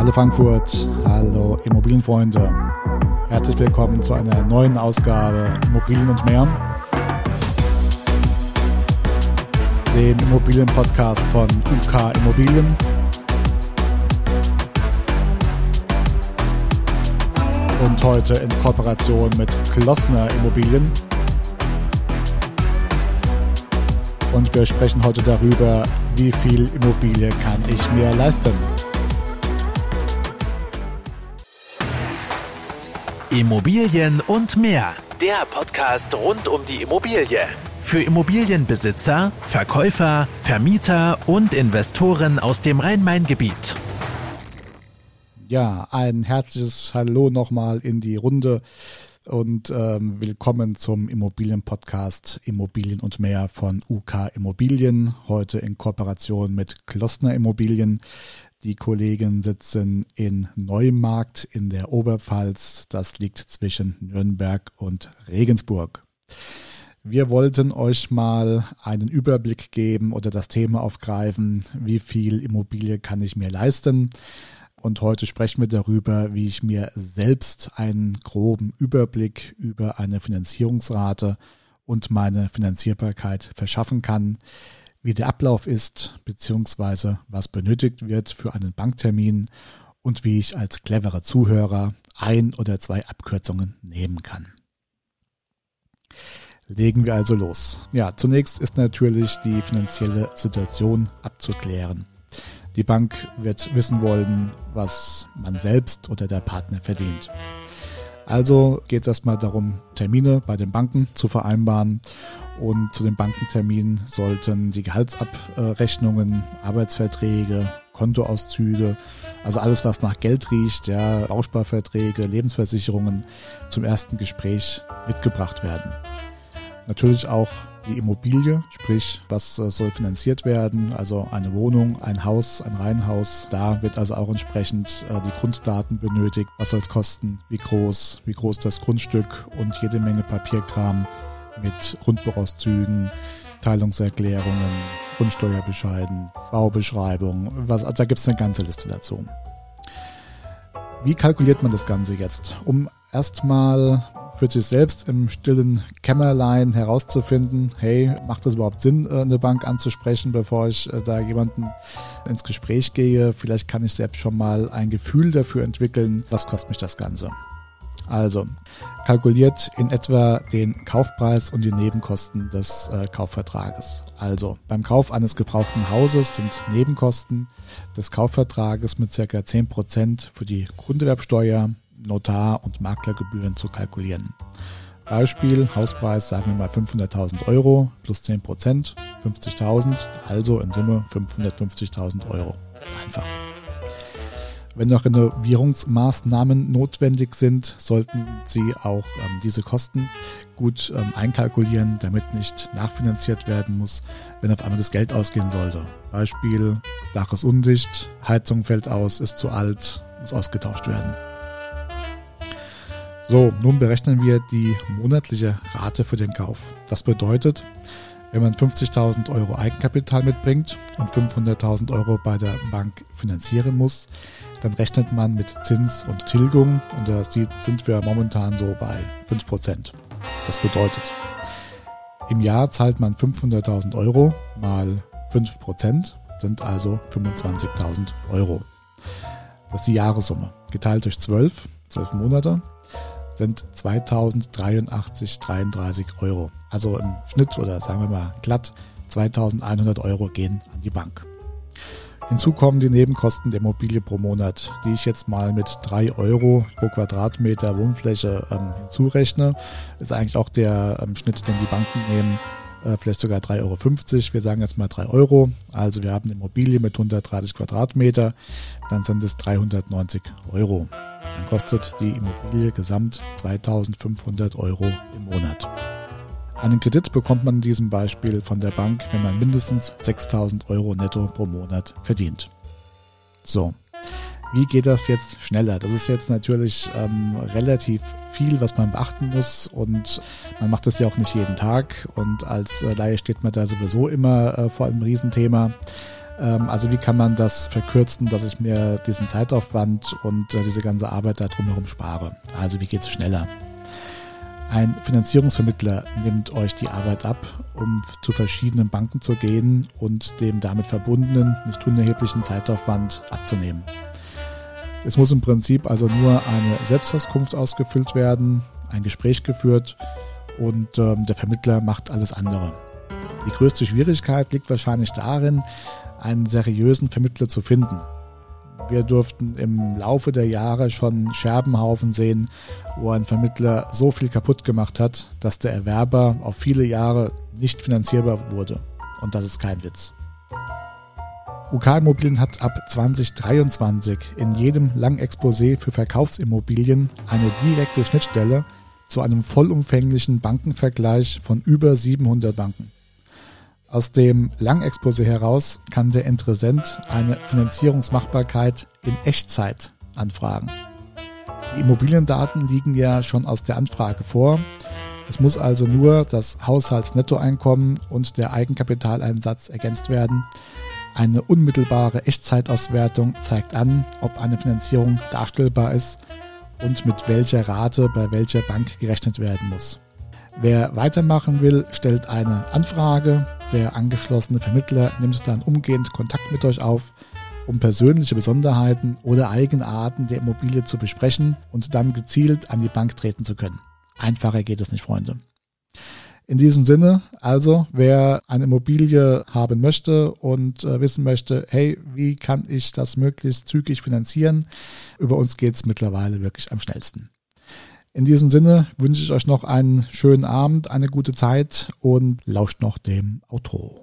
Hallo Frankfurt, hallo Immobilienfreunde. Herzlich willkommen zu einer neuen Ausgabe Immobilien und mehr. Dem Immobilienpodcast von UK Immobilien. Und heute in Kooperation mit Klossner Immobilien. Und wir sprechen heute darüber, wie viel Immobilie kann ich mir leisten. Immobilien und mehr. Der Podcast rund um die Immobilie. Für Immobilienbesitzer, Verkäufer, Vermieter und Investoren aus dem Rhein-Main-Gebiet. Ja, ein herzliches Hallo nochmal in die Runde und ähm, willkommen zum Immobilienpodcast Immobilien und mehr von UK Immobilien. Heute in Kooperation mit Klossner Immobilien. Die Kollegen sitzen in Neumarkt in der Oberpfalz. Das liegt zwischen Nürnberg und Regensburg. Wir wollten euch mal einen Überblick geben oder das Thema aufgreifen, wie viel Immobilie kann ich mir leisten. Und heute sprechen wir darüber, wie ich mir selbst einen groben Überblick über eine Finanzierungsrate und meine Finanzierbarkeit verschaffen kann wie der Ablauf ist, beziehungsweise was benötigt wird für einen Banktermin und wie ich als cleverer Zuhörer ein oder zwei Abkürzungen nehmen kann. Legen wir also los. Ja, zunächst ist natürlich die finanzielle Situation abzuklären. Die Bank wird wissen wollen, was man selbst oder der Partner verdient. Also geht es erstmal darum, Termine bei den Banken zu vereinbaren und zu den Bankenterminen sollten die Gehaltsabrechnungen, Arbeitsverträge, Kontoauszüge, also alles, was nach Geld riecht, ja, Bausparverträge, Lebensversicherungen zum ersten Gespräch mitgebracht werden. Natürlich auch die Immobilie, sprich, was äh, soll finanziert werden, also eine Wohnung, ein Haus, ein Reihenhaus. Da wird also auch entsprechend äh, die Grunddaten benötigt. Was soll es kosten? Wie groß? Wie groß das Grundstück? Und jede Menge Papierkram, mit Grundbuchauszügen, Teilungserklärungen, Grundsteuerbescheiden, Baubeschreibung, was, also da gibt es eine ganze Liste dazu. Wie kalkuliert man das Ganze jetzt? Um erstmal für sich selbst im stillen Kämmerlein herauszufinden, hey, macht es überhaupt Sinn, äh, eine Bank anzusprechen, bevor ich äh, da jemanden ins Gespräch gehe? Vielleicht kann ich selbst schon mal ein Gefühl dafür entwickeln, was kostet mich das Ganze. Also kalkuliert in etwa den Kaufpreis und die Nebenkosten des äh, Kaufvertrages. Also beim Kauf eines gebrauchten Hauses sind Nebenkosten des Kaufvertrages mit ca. 10% für die Grunderwerbsteuer, Notar- und Maklergebühren zu kalkulieren. Beispiel, Hauspreis sagen wir mal 500.000 Euro plus 10%, 50.000, also in Summe 550.000 Euro. Einfach. Wenn noch Renovierungsmaßnahmen notwendig sind, sollten Sie auch ähm, diese Kosten gut ähm, einkalkulieren, damit nicht nachfinanziert werden muss, wenn auf einmal das Geld ausgehen sollte. Beispiel, Dach ist undicht, Heizung fällt aus, ist zu alt, muss ausgetauscht werden. So, nun berechnen wir die monatliche Rate für den Kauf. Das bedeutet, wenn man 50.000 Euro Eigenkapital mitbringt und 500.000 Euro bei der Bank finanzieren muss, dann rechnet man mit Zins und Tilgung und da sind wir momentan so bei 5%. Das bedeutet, im Jahr zahlt man 500.000 Euro mal 5%, sind also 25.000 Euro. Das ist die Jahressumme. Geteilt durch 12, 12 Monate, sind 2083,33 Euro. Also im Schnitt oder sagen wir mal glatt 2100 Euro gehen an die Bank. Hinzu kommen die Nebenkosten der Immobilie pro Monat, die ich jetzt mal mit 3 Euro pro Quadratmeter Wohnfläche ähm, hinzurechne. Ist eigentlich auch der ähm, Schnitt, den die Banken nehmen. Äh, vielleicht sogar 3,50 Euro. Wir sagen jetzt mal 3 Euro. Also wir haben eine Immobilie mit 130 Quadratmeter. Dann sind es 390 Euro. Dann kostet die Immobilie gesamt 2500 Euro im Monat. Einen Kredit bekommt man in diesem Beispiel von der Bank, wenn man mindestens 6000 Euro netto pro Monat verdient. So, wie geht das jetzt schneller? Das ist jetzt natürlich ähm, relativ viel, was man beachten muss und man macht das ja auch nicht jeden Tag und als äh, Laie steht man da sowieso immer äh, vor einem Riesenthema. Ähm, also wie kann man das verkürzen, dass ich mir diesen Zeitaufwand und äh, diese ganze Arbeit da drumherum spare? Also wie geht es schneller? Ein Finanzierungsvermittler nimmt euch die Arbeit ab, um zu verschiedenen Banken zu gehen und dem damit verbundenen, nicht unerheblichen Zeitaufwand abzunehmen. Es muss im Prinzip also nur eine Selbstauskunft ausgefüllt werden, ein Gespräch geführt und ähm, der Vermittler macht alles andere. Die größte Schwierigkeit liegt wahrscheinlich darin, einen seriösen Vermittler zu finden. Wir durften im Laufe der Jahre schon Scherbenhaufen sehen, wo ein Vermittler so viel kaputt gemacht hat, dass der Erwerber auf viele Jahre nicht finanzierbar wurde. Und das ist kein Witz. UK Immobilien hat ab 2023 in jedem Langexposé für Verkaufsimmobilien eine direkte Schnittstelle zu einem vollumfänglichen Bankenvergleich von über 700 Banken. Aus dem Langexposé heraus kann der Interessent eine Finanzierungsmachbarkeit in Echtzeit anfragen. Die Immobiliendaten liegen ja schon aus der Anfrage vor. Es muss also nur das Haushaltsnettoeinkommen und der Eigenkapitaleinsatz ergänzt werden. Eine unmittelbare Echtzeitauswertung zeigt an, ob eine Finanzierung darstellbar ist und mit welcher Rate bei welcher Bank gerechnet werden muss. Wer weitermachen will, stellt eine Anfrage. Der angeschlossene Vermittler nimmt dann umgehend Kontakt mit euch auf, um persönliche Besonderheiten oder Eigenarten der Immobilie zu besprechen und dann gezielt an die Bank treten zu können. Einfacher geht es nicht, Freunde. In diesem Sinne, also, wer eine Immobilie haben möchte und äh, wissen möchte, hey, wie kann ich das möglichst zügig finanzieren? Über uns geht es mittlerweile wirklich am schnellsten. In diesem Sinne wünsche ich euch noch einen schönen Abend, eine gute Zeit und lauscht noch dem Outro.